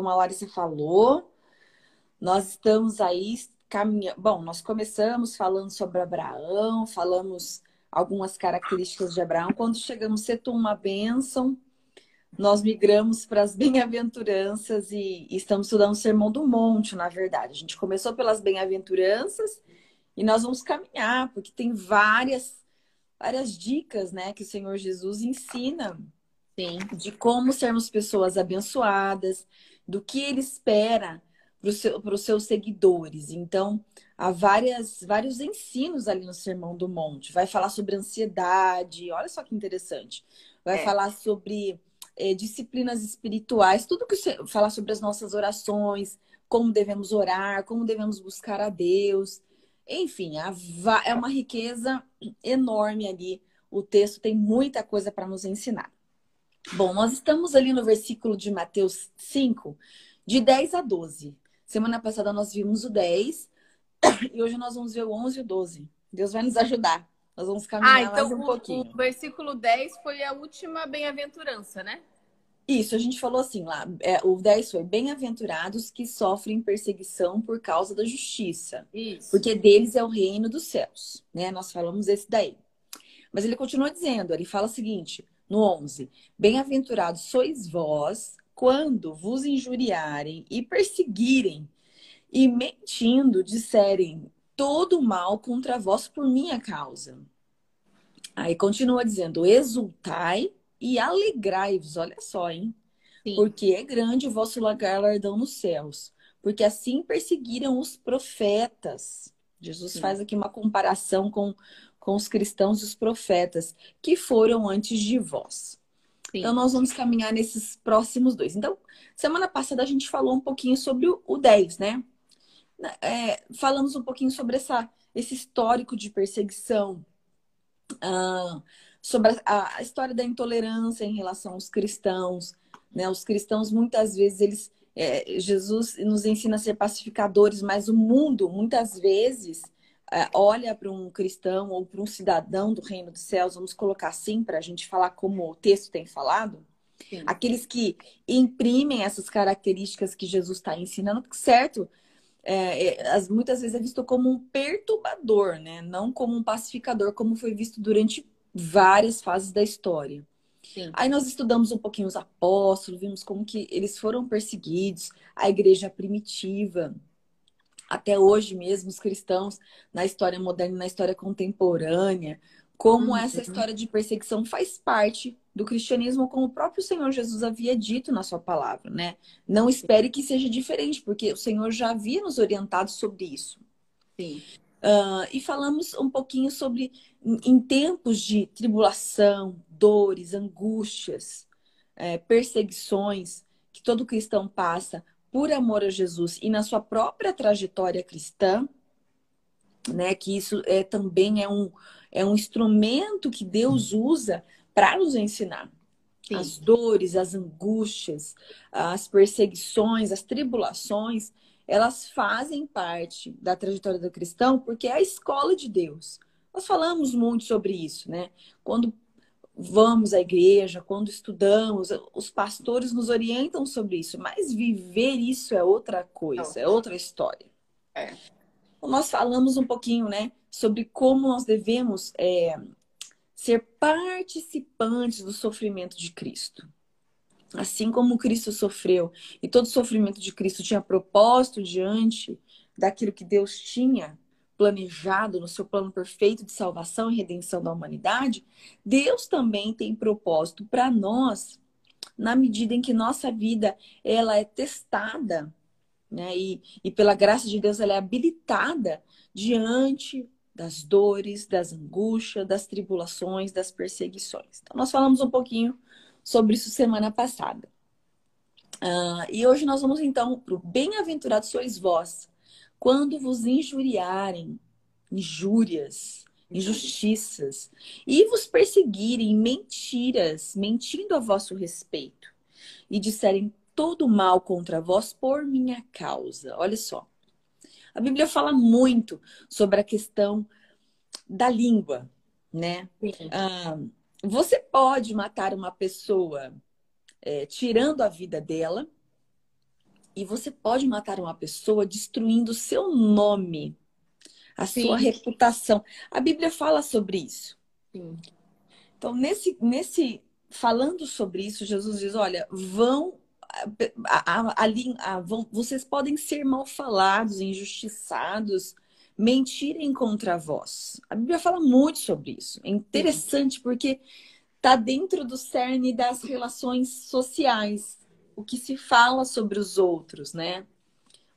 como a Larissa falou, nós estamos aí caminhando. Bom, nós começamos falando sobre Abraão, falamos algumas características de Abraão. Quando chegamos a uma bênção, nós migramos para as bem-aventuranças e, e estamos estudando o Sermão do Monte, na verdade. A gente começou pelas bem-aventuranças e nós vamos caminhar, porque tem várias, várias dicas né, que o Senhor Jesus ensina Sim. de como sermos pessoas abençoadas, do que ele espera para seu, os seus seguidores. Então, há várias, vários ensinos ali no Sermão do Monte. Vai falar sobre ansiedade, olha só que interessante. Vai é. falar sobre é, disciplinas espirituais, tudo que você falar sobre as nossas orações, como devemos orar, como devemos buscar a Deus. Enfim, é uma riqueza enorme ali. O texto tem muita coisa para nos ensinar. Bom, nós estamos ali no versículo de Mateus 5, de 10 a 12. Semana passada nós vimos o 10 e hoje nós vamos ver o 11 e o 12. Deus vai nos ajudar. Nós vamos caminhar ah, então mais um o, pouquinho. O versículo 10 foi a última bem-aventurança, né? Isso, a gente falou assim lá. É, o 10 foi bem-aventurados que sofrem perseguição por causa da justiça. Isso. Porque deles é o reino dos céus. Né? Nós falamos esse daí. Mas ele continua dizendo, ele fala o seguinte, no 11: Bem-aventurados sois vós quando vos injuriarem e perseguirem e mentindo disserem todo mal contra vós por minha causa. Aí continua dizendo: exultai e alegrai-vos. Olha só, hein? Sim. Porque é grande o vosso galardão nos céus. Porque assim perseguiram os profetas. Jesus Sim. faz aqui uma comparação com, com os cristãos e os profetas que foram antes de vós. Sim. Então, nós vamos caminhar nesses próximos dois. Então, semana passada a gente falou um pouquinho sobre o, o 10, né? É, falamos um pouquinho sobre essa, esse histórico de perseguição, uh, sobre a, a, história da intolerância em relação aos cristãos. Né? Os cristãos, muitas vezes, eles. É, Jesus nos ensina a ser pacificadores, mas o mundo, muitas vezes, olha para um cristão ou para um cidadão do reino dos céus, vamos colocar assim, para a gente falar como o texto tem falado, Sim. aqueles que imprimem essas características que Jesus está ensinando, certo? É, é, muitas vezes é visto como um perturbador, né? Não como um pacificador, como foi visto durante várias fases da história. Sim. Aí nós estudamos um pouquinho os apóstolos, vimos como que eles foram perseguidos, a igreja primitiva, até hoje mesmo os cristãos na história moderna, na história contemporânea, como uhum. essa história de perseguição faz parte do cristianismo, como o próprio Senhor Jesus havia dito na sua palavra, né? Não espere que seja diferente, porque o Senhor já havia nos orientado sobre isso. Sim. Uh, e falamos um pouquinho sobre em tempos de tribulação, dores, angústias, é, perseguições que todo cristão passa, por amor a Jesus e na sua própria trajetória cristã, né, que isso é também é um, é um instrumento que Deus usa para nos ensinar. Sim. As dores, as angústias, as perseguições, as tribulações, elas fazem parte da trajetória do cristão porque é a escola de Deus. Nós falamos muito sobre isso, né? Quando vamos à igreja, quando estudamos, os pastores nos orientam sobre isso, mas viver isso é outra coisa, é outra história. É. Então, nós falamos um pouquinho, né, sobre como nós devemos é, ser participantes do sofrimento de Cristo. Assim como Cristo sofreu e todo sofrimento de Cristo tinha propósito diante daquilo que Deus tinha planejado no seu plano perfeito de salvação e redenção da humanidade, Deus também tem propósito para nós, na medida em que nossa vida ela é testada, né? E, e pela graça de Deus ela é habilitada diante das dores, das angústias, das tribulações, das perseguições. Então, nós falamos um pouquinho sobre isso semana passada. Uh, e hoje nós vamos então para o Bem-aventurado sois vós, quando vos injuriarem, injúrias, injustiças, e vos perseguirem mentiras, mentindo a vosso respeito, e disserem todo mal contra vós por minha causa. Olha só. A Bíblia fala muito sobre a questão da língua, né? Ah, você pode matar uma pessoa é, tirando a vida dela, E você pode matar uma pessoa destruindo o seu nome, a Sim. sua reputação. A Bíblia fala sobre isso. Sim. Então, nesse, nesse falando sobre isso, Jesus diz: olha, vão ali, vão, vocês podem ser mal falados, injustiçados, mentirem contra vós. A Bíblia fala muito sobre isso. É interessante porque está dentro do cerne das relações sociais. O que se fala sobre os outros, né?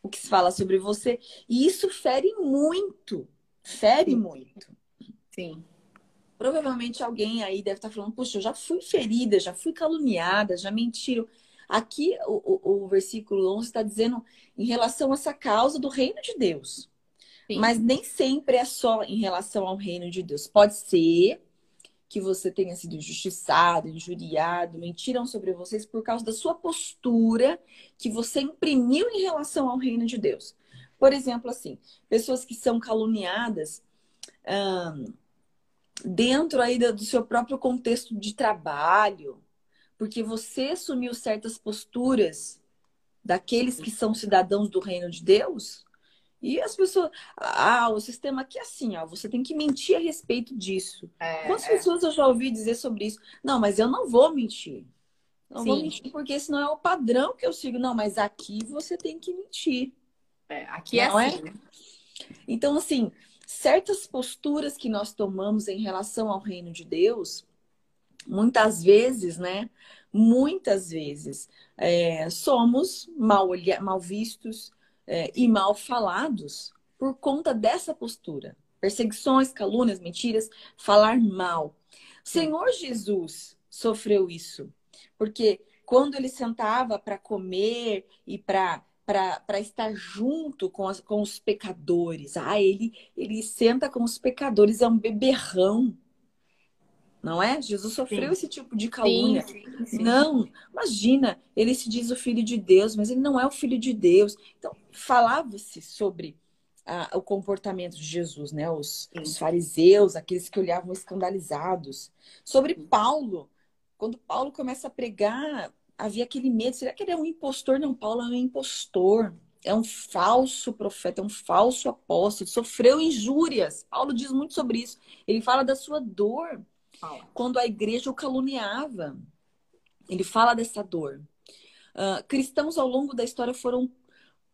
O que se fala sobre você. E isso fere muito. Fere muito. Sim. Provavelmente alguém aí deve estar falando, puxa, eu já fui ferida, já fui caluniada, já mentiram. Aqui o, o, o versículo 11 está dizendo em relação a essa causa do reino de Deus. Sim. Mas nem sempre é só em relação ao reino de Deus. Pode ser que você tenha sido injustiçado, injuriado, mentiram sobre vocês por causa da sua postura que você imprimiu em relação ao reino de Deus. Por exemplo, assim, pessoas que são caluniadas dentro aí do seu próprio contexto de trabalho, porque você assumiu certas posturas daqueles que são cidadãos do reino de Deus, e as pessoas, ah, o sistema aqui é assim, ó, você tem que mentir a respeito disso. É, Quantas é. pessoas eu já ouvi dizer sobre isso? Não, mas eu não vou mentir. Não Sim. vou mentir porque esse não é o padrão que eu sigo. Não, mas aqui você tem que mentir. É, aqui é não é assim. É? Então, assim, certas posturas que nós tomamos em relação ao reino de Deus, muitas vezes, né? Muitas vezes é, somos mal, mal vistos é, e mal falados por conta dessa postura. Perseguições, calúnias, mentiras, falar mal. O Senhor Jesus sofreu isso, porque quando ele sentava para comer e para para estar junto com, as, com os pecadores. Ah, ele, ele senta com os pecadores, é um beberrão. Não é? Jesus sofreu sim. esse tipo de calúnia. Sim, sim, não, imagina, ele se diz o filho de Deus, mas ele não é o filho de Deus. Então, falava-se sobre ah, o comportamento de Jesus, né? Os, os, fariseus, aqueles que olhavam escandalizados. Sobre Paulo, quando Paulo começa a pregar, havia aquele medo: será que ele é um impostor? Não, Paulo é um impostor. É um falso profeta, é um falso apóstolo, sofreu injúrias. Paulo diz muito sobre isso. Ele fala da sua dor quando a igreja o caluniava. Ele fala dessa dor. Uh, cristãos ao longo da história foram,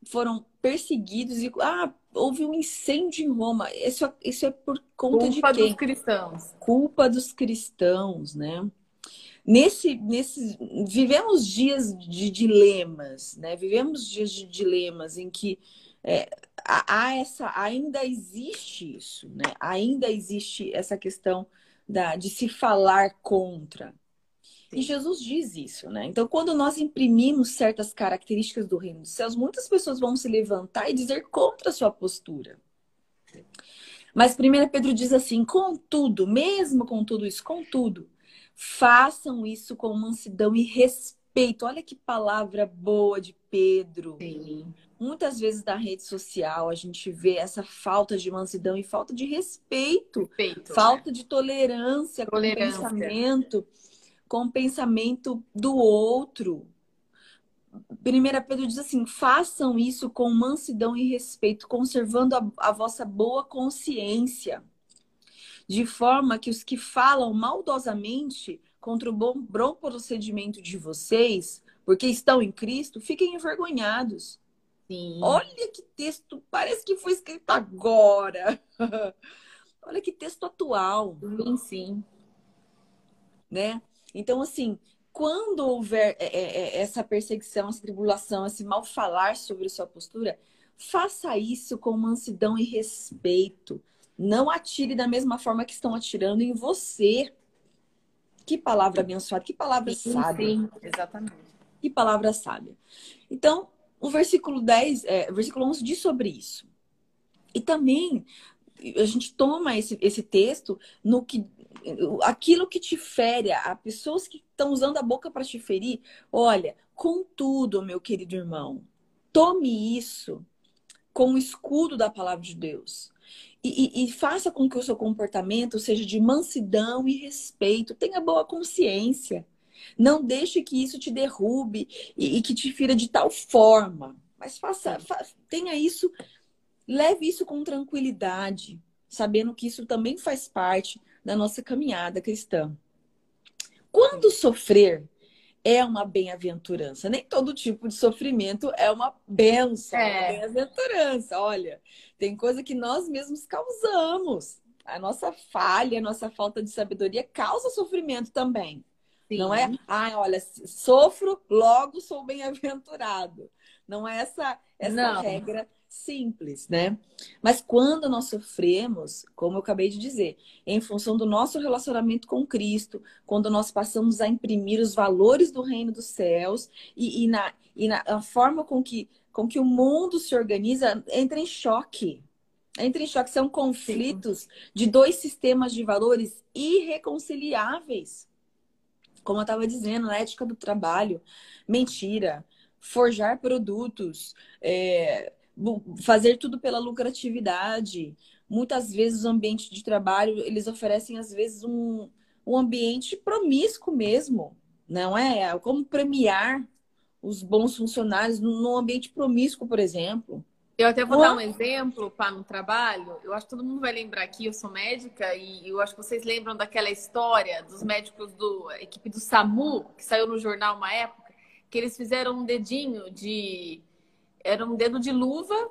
foram perseguidos e ah, houve um incêndio em Roma. Isso, isso é por conta Culpa de quem? Culpa dos cristãos. Culpa dos cristãos, né? Nesse, nesse, vivemos dias de dilemas, né? Vivemos dias de dilemas em que é, há essa, ainda existe isso, né? Ainda existe essa questão da, de se falar contra. Sim. E Jesus diz isso, né? Então, quando nós imprimimos certas características do reino dos céus, muitas pessoas vão se levantar e dizer contra a sua postura. Mas 1 Pedro diz assim: contudo, mesmo com tudo isso, contudo, façam isso com mansidão e respeito. Olha que palavra boa de Pedro. Sim. Muitas vezes na rede social a gente vê essa falta de mansidão e falta de respeito, respeito falta né? de tolerância, tolerância, com o pensamento, com o pensamento do outro. Primeira Pedro diz assim: façam isso com mansidão e respeito, conservando a, a vossa boa consciência, de forma que os que falam maldosamente contra o bom, bom procedimento de vocês, porque estão em Cristo, fiquem envergonhados. Sim. Olha que texto, parece que foi escrito agora. Olha que texto atual. Sim, sim. Né? Então, assim, quando houver é, é, é, essa perseguição, essa tribulação, esse mal falar sobre sua postura, faça isso com mansidão e respeito. Não atire da mesma forma que estão atirando em você. Que palavra abençoada, que palavra sim, sábia. Sim, exatamente. Que palavra sábia. Então, o versículo 10, é, versículo 11 diz sobre isso. E também a gente toma esse, esse texto no que aquilo que te fere, a pessoas que estão usando a boca para te ferir, olha, contudo, meu querido irmão, tome isso com o escudo da palavra de Deus. E, e, e, faça com que o seu comportamento seja de mansidão e respeito. Tenha boa consciência. Não deixe que isso te derrube e, e que te fira de tal forma Mas faça, fa, tenha isso, leve isso com tranquilidade, sabendo que isso também faz parte da nossa caminhada cristã. Quando sofrer é uma bem-aventurança. Nem todo tipo de sofrimento é uma benção, é. uma bem-aventurança. Olha, tem coisa que nós mesmos causamos. A nossa falha, a nossa falta de sabedoria causa sofrimento também. Sim. Não é, ah, olha, sofro, logo sou bem-aventurado. Não é essa, essa regra simples, né? Mas quando nós sofremos, como eu acabei de dizer, em função do nosso relacionamento com Cristo, quando nós passamos a imprimir os valores do reino dos céus e, e na, e na forma com que, com que o mundo se organiza, entra em choque. Entra em choque, são conflitos Sim. de dois sistemas de valores irreconciliáveis. Como eu estava dizendo, na ética do trabalho, mentira, forjar produtos, é, fazer tudo pela lucratividade. Muitas vezes o ambiente de trabalho, eles oferecem às vezes um, um ambiente promíscuo mesmo, não é? Como premiar os bons funcionários num ambiente promíscuo, por exemplo. Eu até vou dar um exemplo para no trabalho. Eu acho que todo mundo vai lembrar aqui, eu sou médica e eu acho que vocês lembram daquela história dos médicos do equipe do SAMU, que saiu no jornal uma época, que eles fizeram um dedinho de era um dedo de luva,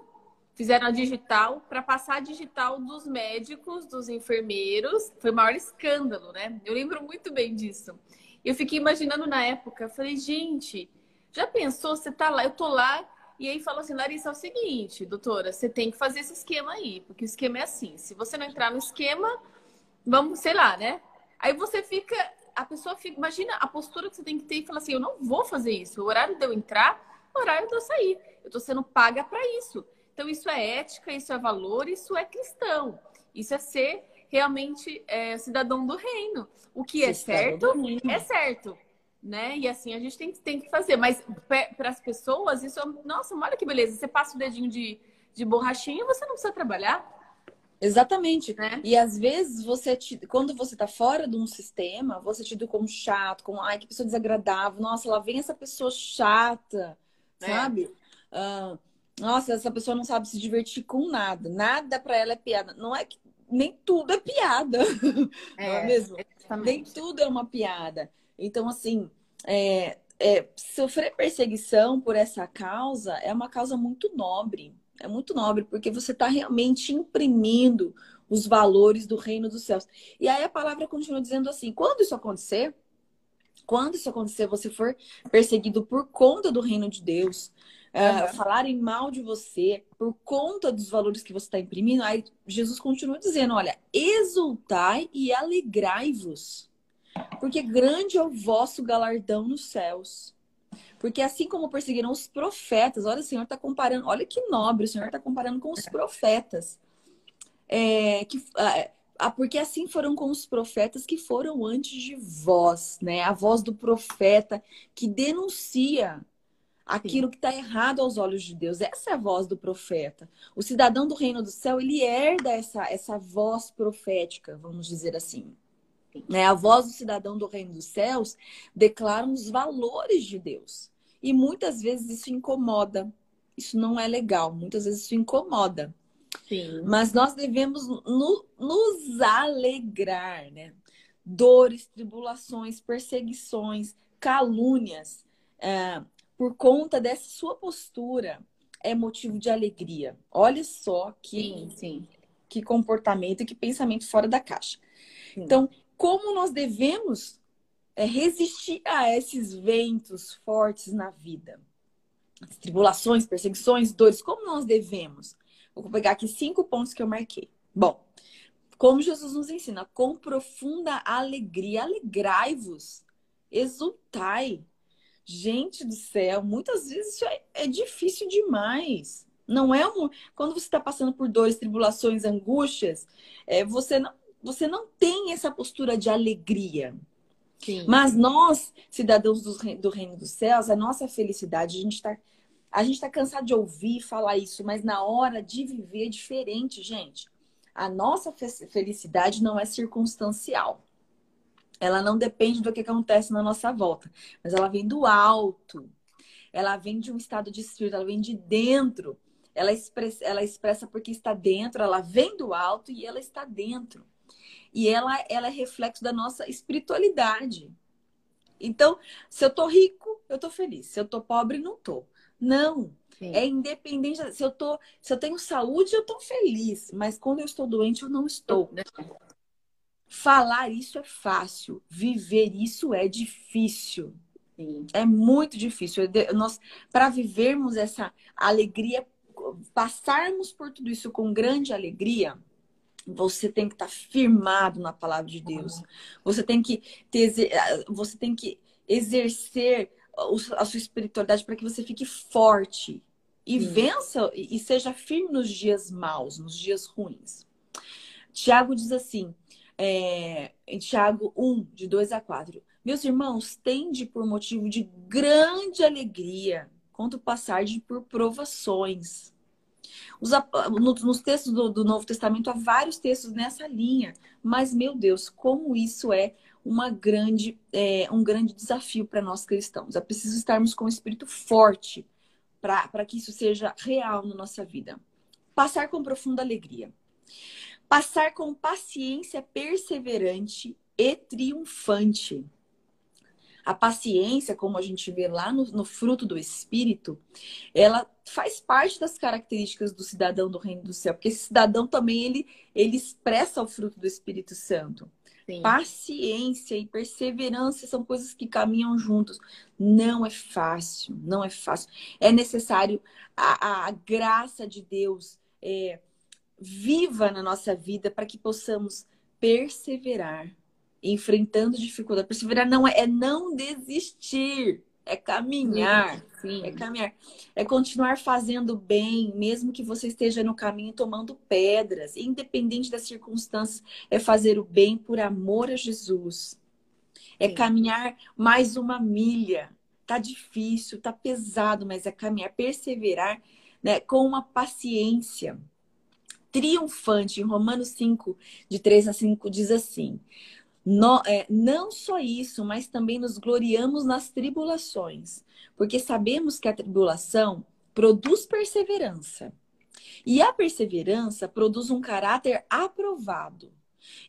fizeram a digital para passar a digital dos médicos, dos enfermeiros. Foi o maior escândalo, né? Eu lembro muito bem disso. Eu fiquei imaginando na época, falei, gente, já pensou, você tá lá, eu tô lá, e aí falou assim, Larissa, é o seguinte, doutora, você tem que fazer esse esquema aí, porque o esquema é assim, se você não entrar no esquema, vamos, sei lá, né? Aí você fica, a pessoa fica, imagina a postura que você tem que ter e falar assim, eu não vou fazer isso, o horário de eu entrar, o horário de eu sair. Eu estou sendo paga para isso. Então, isso é ética, isso é valor, isso é cristão. Isso é ser realmente é, cidadão do reino. O que é certo, é certo. Né? E assim a gente tem, tem que fazer. Mas para as pessoas, isso é. Nossa, olha que beleza. Você passa o dedinho de, de borrachinha e você não precisa trabalhar. Exatamente. Né? E às vezes você te, quando você está fora de um sistema, você te tido como chato, como ai, que pessoa desagradável, nossa, lá vem essa pessoa chata, é. sabe? Uh, nossa, essa pessoa não sabe se divertir com nada. Nada para ela é piada. Não é que nem tudo é piada. É, não é mesmo? Exatamente. Nem tudo é uma piada. Então, assim, é, é, sofrer perseguição por essa causa é uma causa muito nobre. É muito nobre, porque você está realmente imprimindo os valores do reino dos céus. E aí a palavra continua dizendo assim: quando isso acontecer, quando isso acontecer, você for perseguido por conta do reino de Deus, uh, falarem mal de você por conta dos valores que você está imprimindo, aí Jesus continua dizendo: olha, exultai e alegrai-vos, porque grande é o vosso galardão nos céus. Porque assim como perseguiram os profetas, olha, o Senhor está comparando, olha que nobre, o Senhor está comparando com os profetas. É, que, ah, porque assim foram com os profetas que foram antes de vós, né? A voz do profeta que denuncia aquilo Sim. que está errado aos olhos de Deus. Essa é a voz do profeta. O cidadão do reino do céu, ele herda essa, essa voz profética, vamos dizer assim. Né? A voz do cidadão do reino dos céus declara os valores de Deus. E muitas vezes isso incomoda. Isso não é legal. Muitas vezes isso incomoda. Sim. Mas nós devemos no, nos alegrar, né? Dores, tribulações, perseguições, calúnias. É, por conta dessa sua postura, é motivo de alegria. Olha só que, sim, sim. que comportamento e que pensamento fora da caixa. Então, como nós devemos é, resistir a esses ventos fortes na vida? As tribulações, perseguições, dores, como nós devemos? Vou pegar aqui cinco pontos que eu marquei. Bom, como Jesus nos ensina, com profunda alegria, alegrai-vos, exultai, Gente do céu, muitas vezes isso é, é difícil demais. Não é um. Quando você está passando por dores, tribulações, angústias, é, você, não, você não tem essa postura de alegria. Sim. Mas nós, cidadãos do, do reino dos céus, a nossa felicidade, a gente está a gente tá cansado de ouvir falar isso, mas na hora de viver é diferente, gente. A nossa felicidade não é circunstancial. Ela não depende do que acontece na nossa volta, mas ela vem do alto. ela vem de um estado de espírito, ela vem de dentro. Ela expressa, ela expressa porque está dentro, ela vem do alto e ela está dentro. E ela, ela é reflexo da nossa espiritualidade. Então, se eu tô rico, eu tô feliz. Se eu tô pobre, não tô. Não. Sim. É independente. Se eu tô, se eu tenho saúde, eu tô feliz. Mas quando eu estou doente, eu não estou. Falar isso é fácil. Viver isso é difícil. Sim. É muito difícil. Nós, para vivermos essa alegria, passarmos por tudo isso com grande alegria, você tem que estar tá firmado na palavra de Deus. Você tem que ter, você tem que exercer a sua espiritualidade para que você fique forte e Sim. vença e seja firme nos dias maus, nos dias ruins. Tiago diz assim, é, em Tiago 1, de 2 a 4. Meus irmãos, tende por motivo de grande alegria quando passarem por provações os, nos textos do, do, Novo Testamento há vários textos nessa linha, mas meu Deus, como isso é uma grande, é, um grande desafio para nós cristãos. É preciso estarmos com o espírito forte para que isso seja real na nossa vida. Passar com profunda alegria. Passar com paciência perseverante e triunfante. A paciência, como a gente vê lá no, no, fruto do Espírito, ela faz parte das características do cidadão do reino do céu, porque esse cidadão também ele, ele expressa o fruto do Espírito Santo. Sim. Paciência e perseverança são coisas que caminham juntos. Não é fácil, não é fácil. É necessário a, a graça de Deus é, viva na nossa vida para que possamos perseverar enfrentando dificuldade. Perseverar não é, é não desistir, é caminhar. Sim. É caminhar. É continuar fazendo bem, mesmo que você esteja no caminho tomando pedras. Independente das circunstâncias, é fazer o bem por amor a Jesus. É Sim. caminhar mais uma milha. Tá difícil, tá pesado, mas é caminhar, perseverar né, com uma paciência triunfante. Em Romanos 5, de 3 a 5, diz assim: no, é, não só isso, mas também nos gloriamos nas tribulações, porque sabemos que a tribulação produz perseverança. E a perseverança produz um caráter aprovado.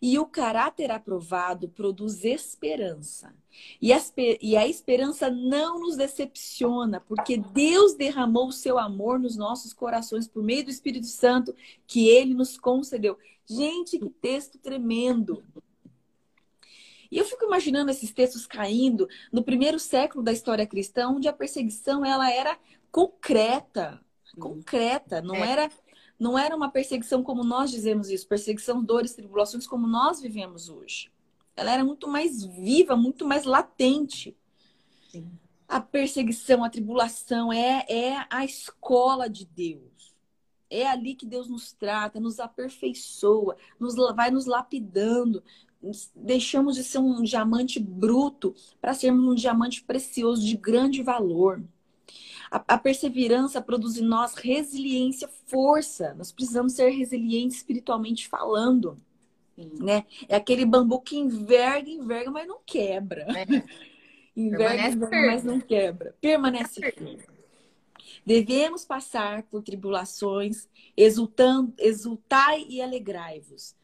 E o caráter aprovado produz esperança. E a, e a, esperança não nos decepciona, porque Deus derramou o seu amor nos nossos corações por meio do Espírito Santo que ele nos concedeu. Gente, que texto tremendo! E eu fico imaginando esses textos caindo no primeiro século da história cristã, onde a perseguição ela era concreta, concreta, não é. era não era uma perseguição como nós dizemos isso, perseguição, dores, tribulações como nós vivemos hoje. Ela era muito mais viva, muito mais latente. Sim. A perseguição, a tribulação é, é a escola de Deus. É ali que Deus nos trata, nos aperfeiçoa, nos, vai nos lapidando, deixamos de ser um diamante bruto para sermos um diamante precioso de grande valor. A, a, perseverança produz em nós resiliência, força. Nós precisamos ser resilientes espiritualmente falando. Né? É aquele bambu que enverga, enverga, mas não quebra. É. enverga, enverga mas não quebra. Permanece firme. Devemos passar por tribulações, exultando, exultai e alegrai-vos.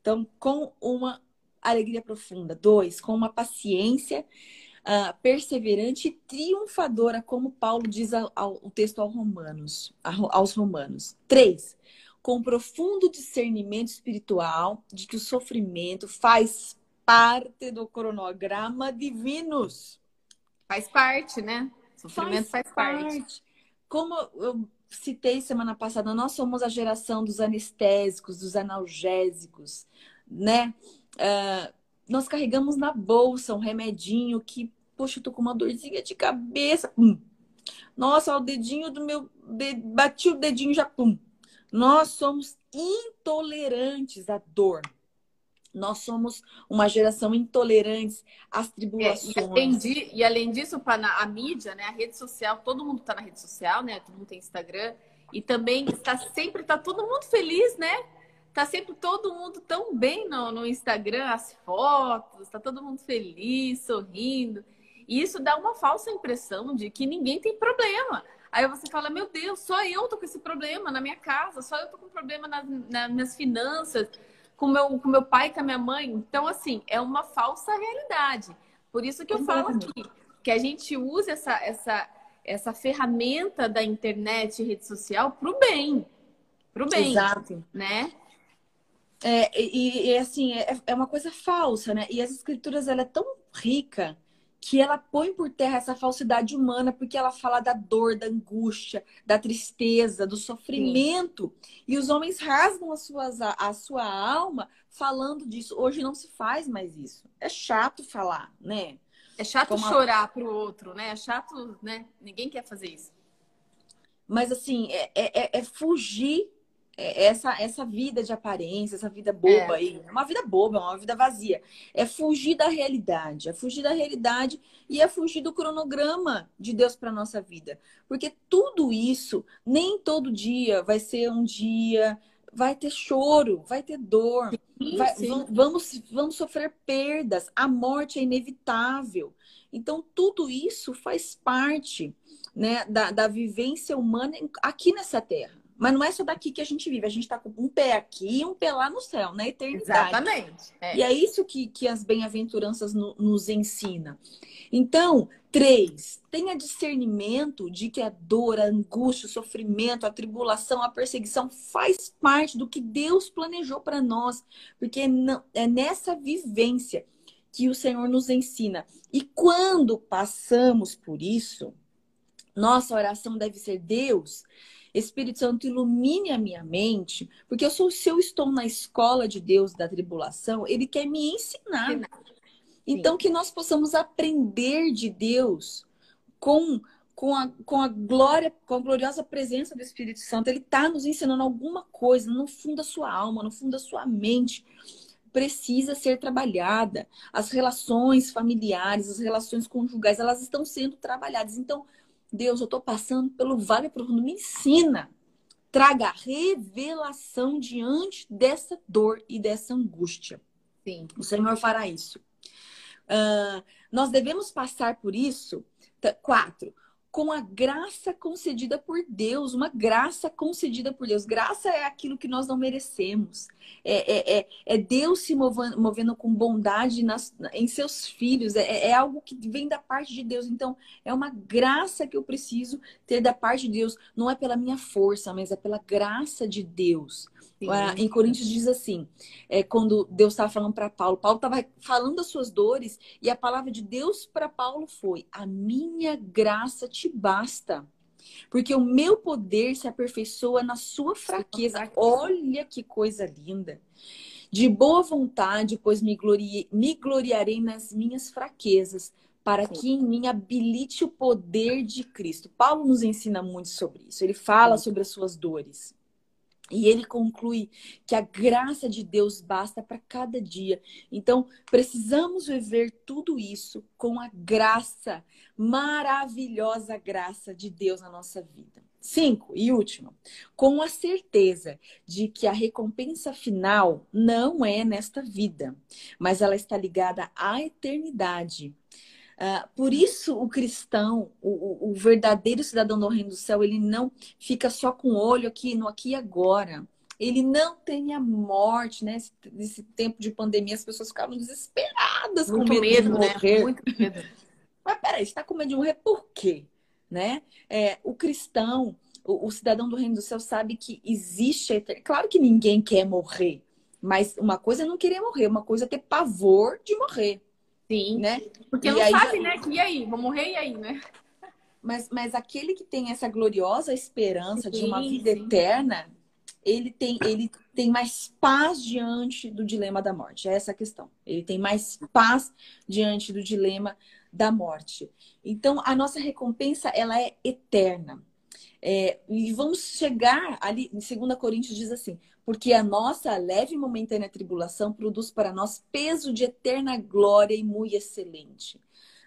Então, com uma alegria profunda. Dois, com uma paciência uh, perseverante e triunfadora, como Paulo diz ao, ao, o texto aos romanos, aos romanos. Três, com profundo discernimento espiritual de que o sofrimento faz parte do cronograma divinos. Faz parte, né? O sofrimento faz, faz parte. parte. Como eu citei semana passada, nós somos a geração dos anestésicos, dos analgésicos, né? Uh, nós carregamos na bolsa um remedinho que, poxa, eu tô com uma dorzinha de cabeça. Hum. Nossa, o dedinho do meu. De... Bati o dedinho já. Pum. Nós somos intolerantes à dor. Nós somos uma geração intolerante às tribulações. É, e, além de, e, além disso, a mídia, né, a rede social, todo mundo está na rede social, né? Todo mundo tem Instagram. E também está sempre, está todo mundo feliz, né? Tá sempre todo mundo tão bem no, no Instagram, as fotos, tá todo mundo feliz, sorrindo. E isso dá uma falsa impressão de que ninguém tem problema. Aí você fala, meu Deus, só eu tô com esse problema na minha casa, só eu tô com problema nas, nas minhas finanças, com meu, com meu pai, com a minha mãe. Então, assim, é uma falsa realidade. Por isso que eu falo aqui, que a gente usa essa, essa, essa ferramenta da internet e rede social para o bem. Para o bem. Exato. Né? É, e, e assim, é, é uma coisa falsa, né? E as escrituras, ela é tão rica que ela põe por terra essa falsidade humana, porque ela fala da dor, da angústia, da tristeza, do sofrimento. Sim. E os homens rasgam as suas, a, sua alma falando disso. Hoje não se faz mais isso. É chato falar, né? É chato Como chorar a... pro outro, né? É chato, né? Ninguém quer fazer isso. Mas assim, é, é, é fugir é, essa, essa vida de aparência, essa vida boba é. aí, é uma vida boba, é uma vida vazia. É fugir da realidade, é fugir da realidade e é fugir do cronograma de Deus para nossa vida. Porque tudo isso, nem todo dia vai ser um dia, vai ter choro, vai ter dor, sim, vai, sim. Vamos, vamos sofrer perdas, a morte é inevitável. Então, tudo isso faz parte né, da, da vivência humana aqui nessa terra. Mas não é só daqui que a gente vive, a gente está com um pé aqui e um pé lá no céu, na eternidade. Exatamente. É. E é isso que, que as bem-aventuranças no, nos ensinam. Então, três, tenha discernimento de que a dor, a angústia, o sofrimento, a tribulação, a perseguição faz parte do que Deus planejou para nós. Porque é nessa vivência que o Senhor nos ensina. E quando passamos por isso, nossa oração deve ser Deus Espírito Santo, ilumine a minha mente, porque eu sou, se eu estou na escola de Deus da tribulação, Ele quer me ensinar. Então, que nós possamos aprender de Deus com, com, a, com a glória, com a gloriosa presença do Espírito Santo. Ele está nos ensinando alguma coisa no fundo da sua alma, no fundo da sua mente. Precisa ser trabalhada. As relações familiares, as relações conjugais, elas estão sendo trabalhadas. Então, Deus, eu estou passando pelo vale profundo, me ensina. Traga revelação diante dessa dor e dessa angústia. Sim. O Senhor fará isso. Uh, nós devemos passar por isso. Quatro, com a graça concedida por Deus, uma graça concedida por Deus. Graça é aquilo que nós não merecemos. É, é, é, é Deus se movendo, movendo com bondade nas, em seus filhos. É, é, algo que vem da parte de Deus. Então, é uma graça que eu preciso ter da parte de Deus. Não é pela minha força, mas é pela graça de Deus. Em Coríntios diz assim, é, quando Deus estava falando para Paulo, Paulo estava falando das suas dores e a palavra de Deus para Paulo foi: a minha graça te basta, porque o meu poder se aperfeiçoa na sua fraqueza. Olha que coisa linda! De boa vontade, pois me, glori... me gloriarei nas minhas fraquezas, para que em mim habilite o poder de Cristo. Paulo nos ensina muito sobre isso. Ele fala sobre as suas dores. E ele conclui que a graça de Deus basta para cada dia. Então, precisamos viver tudo isso com a graça, maravilhosa graça de Deus na nossa vida. Cinco, e último, com a certeza de que a recompensa final não é nesta vida, mas ela está ligada à eternidade. Uh, por isso, o cristão, o, o, verdadeiro cidadão do reino do céu, ele não fica só com o olho aqui no aqui e agora. Ele não tem a morte, né? Nesse tempo de pandemia, as pessoas ficaram desesperadas Muito com medo, medo de né? morrer. Né? Muito medo. Mas peraí, você está com medo de morrer por quê? Né? É, o cristão, o, o, cidadão do reino do céu sabe que existe. Claro que ninguém quer morrer, mas uma coisa é não querer morrer, uma coisa é ter pavor de morrer. Sim. Né? Porque e não aí, sabe, né? Que e aí? Vou morrer e aí, né? Mas, mas aquele que tem essa gloriosa esperança sim, de uma vida sim. eterna, ele tem, ele tem mais paz diante do dilema da morte. É essa a questão. Ele tem mais paz diante do dilema da morte. Então, a nossa recompensa, ela é eterna. É, e vamos chegar ali, em 2 Coríntios diz assim: porque a nossa leve e momentânea tribulação produz para nós peso de eterna glória e muito excelente.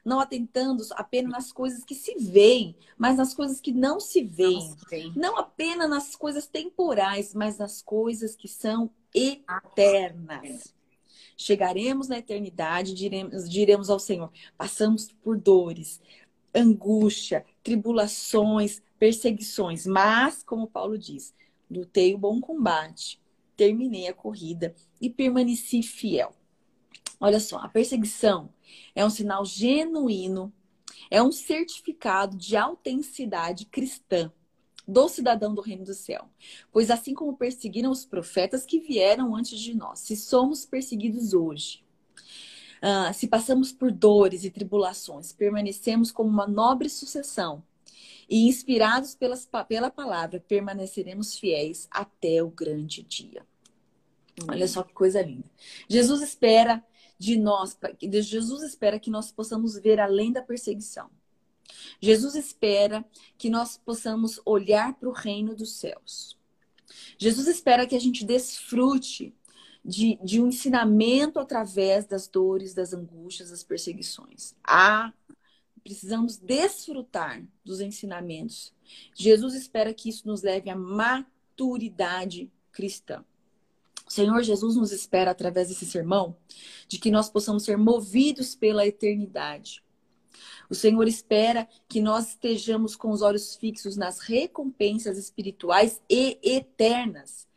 Não atentando apenas nas coisas que se veem, mas nas coisas que não se veem. Não apenas nas coisas temporais, mas nas coisas que são eternas. Chegaremos na eternidade, diremos, diremos ao Senhor: passamos por dores, angústia, tribulações, perseguições, mas, como Paulo diz, lutei o bom combate, terminei a corrida e permaneci fiel. Olha só, a perseguição é um sinal genuíno, é um certificado de autenticidade cristã do cidadão do reino do céu. Pois assim como perseguiram os profetas que vieram antes de nós, se somos perseguidos hoje, uh, se passamos por dores e tribulações, permanecemos como uma nobre sucessão e inspirados pelas, pela palavra, permaneceremos fiéis até o grande dia. Olha só que coisa linda. Jesus espera de nós, Jesus espera que nós possamos ver além da perseguição. Jesus espera que nós possamos olhar para o reino dos céus. Jesus espera que a gente desfrute de, de um ensinamento através das dores, das angústias, das perseguições. Ah, precisamos desfrutar dos ensinamentos. Jesus espera que isso nos leve à maturidade cristã. O Senhor Jesus nos espera através desse sermão de que nós possamos ser movidos pela eternidade. O Senhor espera que nós estejamos com os olhos fixos nas recompensas espirituais e eternas.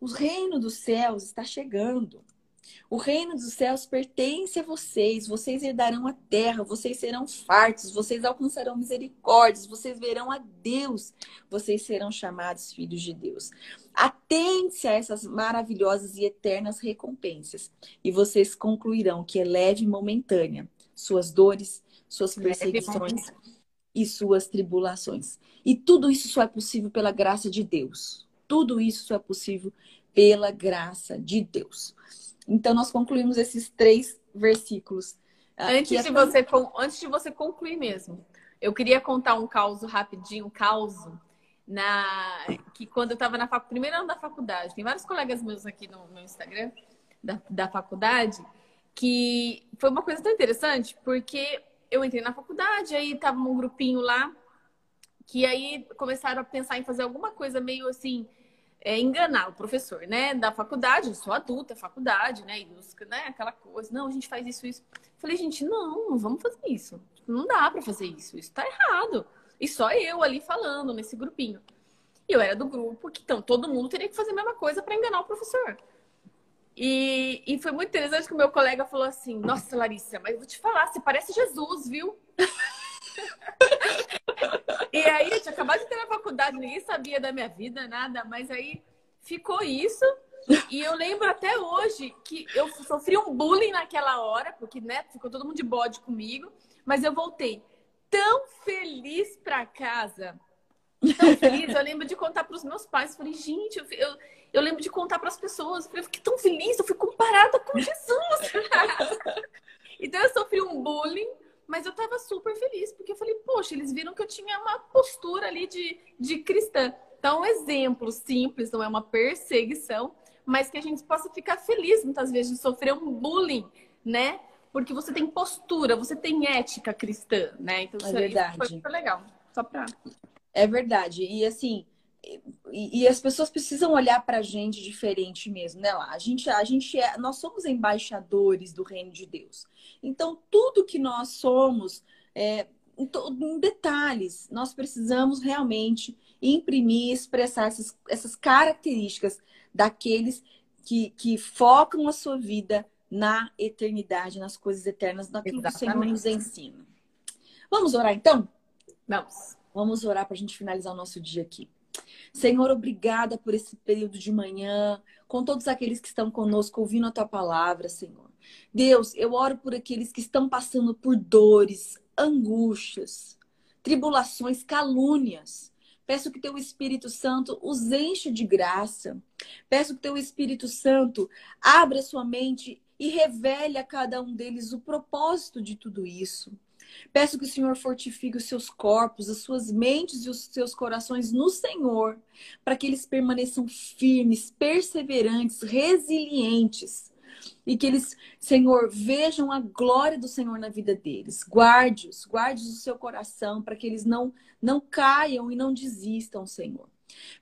O reino dos céus está chegando. O reino dos céus pertence a vocês. Vocês herdarão a terra, vocês serão fartos, vocês alcançarão misericórdias, vocês verão a Deus, vocês serão chamados filhos de Deus. Atente a essas maravilhosas e eternas recompensas, e vocês concluirão que é leve e momentânea suas dores, suas perseguições e suas tribulações. E tudo isso só é possível pela graça de Deus. Tudo isso só é possível pela graça de Deus. Então, nós concluímos esses três versículos. Ah, antes, de, você, antes de você concluir mesmo, eu queria contar um caos rapidinho, um caos na que quando eu estava na fac... primeiro ano da faculdade, tem vários colegas meus aqui no meu Instagram da, da faculdade que foi uma coisa tão interessante porque eu entrei na faculdade, aí tava um grupinho lá que aí começaram a pensar em fazer alguma coisa meio assim é, enganar o professor, né? Da faculdade, eu sou adulta, faculdade, né? E né? Aquela coisa, não, a gente faz isso, isso. Falei, gente, não, não vamos fazer isso. Não dá para fazer isso, isso tá errado. E só eu ali falando nesse grupinho. E eu era do grupo, que então todo mundo teria que fazer a mesma coisa para enganar o professor. E, e foi muito interessante que o meu colega falou assim: Nossa, Larissa, mas vou te falar, você parece Jesus, viu? E aí, eu tinha acabado de ter na faculdade, ninguém sabia da minha vida, nada, mas aí ficou isso. E eu lembro até hoje que eu sofri um bullying naquela hora, porque né, ficou todo mundo de bode comigo, mas eu voltei tão feliz para casa. Tão feliz, eu lembro de contar para os meus pais. Falei, gente, eu, eu, eu lembro de contar para as pessoas. Eu fiquei tão feliz, eu fui comparada com Jesus. então eu sofri um bullying mas eu tava super feliz, porque eu falei, poxa, eles viram que eu tinha uma postura ali de, de cristã. Então, um exemplo simples, não é uma perseguição, mas que a gente possa ficar feliz muitas vezes de sofrer um bullying, né? Porque você tem postura, você tem ética cristã, né? Então, é verdade. foi super legal. Só pra. É verdade. E assim, e, e, as pessoas precisam olhar para a gente diferente mesmo, né? A gente, a gente é, nós somos embaixadores do reino de Deus. Então, tudo que nós somos, é, em, em detalhes, nós precisamos realmente imprimir, expressar essas, essas características daqueles que, que focam a sua vida na eternidade, nas coisas eternas, naquilo Exatamente. que o Senhor nos ensina. Vamos orar então? Vamos. Vamos orar para a gente finalizar o nosso dia aqui. Senhor, obrigada por esse período de manhã, com todos aqueles que estão conosco ouvindo a tua palavra, Senhor. Deus, eu oro por aqueles que estão passando por dores, angústias, tribulações, calúnias. Peço que teu Espírito Santo os enche de graça. Peço que teu Espírito Santo abra sua mente e revele a cada um deles o propósito de tudo isso. Peço que o Senhor fortifique os seus corpos, as suas mentes e os seus corações no Senhor, para que eles permaneçam firmes, perseverantes, resilientes. E que eles, Senhor, vejam a glória do Senhor na vida deles. Guarde-os, guarde-os no seu coração, para que eles não, não caiam e não desistam, Senhor.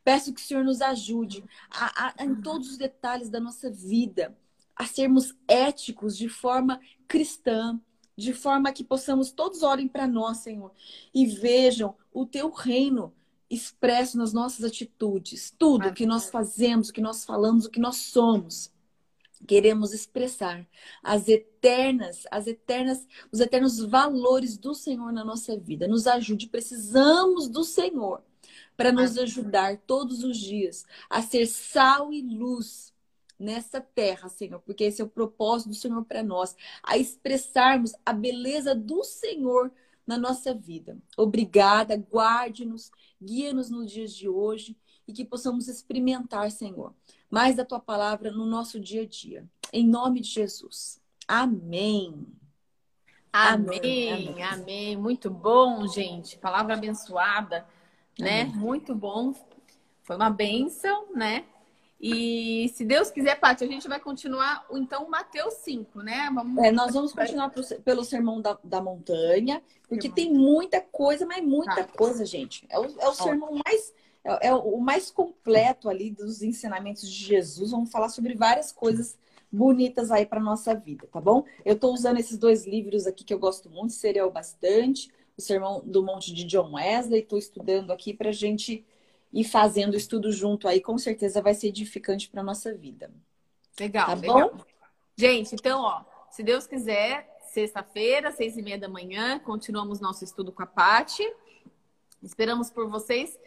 Peço que o Senhor nos ajude a, a, a, em todos os detalhes da nossa vida a sermos éticos de forma cristã, de forma que possamos todos olhem para nós, Senhor, e vejam o teu reino expresso nas nossas atitudes, tudo que nós fazemos, o que nós falamos, o que nós somos. Queremos expressar as eternas, as eternas, os eternos valores do Senhor na nossa vida. Nos ajude, precisamos do Senhor para nos ajudar todos os dias a ser sal e luz nessa terra, Senhor, porque esse é o propósito do Senhor para nós, a expressarmos a beleza do Senhor na nossa vida. Obrigada, guarde-nos, guia-nos nos dias de hoje e que possamos experimentar, Senhor, mais da tua palavra no nosso dia a dia. Em nome de Jesus. Amém. Amém, amém, amém. Muito bom, gente. Palavra abençoada, né? Amém. Muito bom. Foi uma bênção, né? E se Deus quiser, Paty, a gente vai continuar, então, Mateus 5, né? Vamos... É, nós vamos continuar pro, pelo Sermão da, da Montanha, porque sermão. tem muita coisa, mas muita tá. coisa, gente. É o, é o sermão mais é, é, o mais completo ali dos ensinamentos de Jesus. Vamos falar sobre várias coisas bonitas aí para nossa vida, tá bom? Eu estou usando esses dois livros aqui que eu gosto muito, Serial Bastante, o Sermão do Monte de John Wesley. Estou estudando aqui para a gente e fazendo estudo junto aí, com certeza vai ser edificante para nossa vida. Legal, tá legal. bom? Gente, então, ó, se Deus quiser, sexta-feira, seis e meia da manhã, continuamos nosso estudo com a Pati. Esperamos por vocês.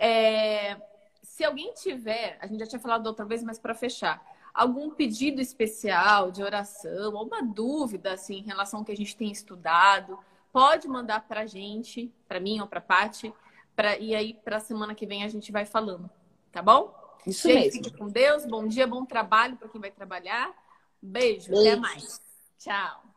É... Se alguém tiver, a gente já tinha falado outra vez, mas para fechar, algum pedido especial de oração, alguma dúvida assim em relação ao que a gente tem estudado, pode mandar para a gente, para mim ou para a Pati. Pra, e aí, para a semana que vem, a gente vai falando. Tá bom? Isso gente, mesmo. Fique com Deus. Bom dia, bom trabalho para quem vai trabalhar. Beijo, Beijo. até mais. Tchau.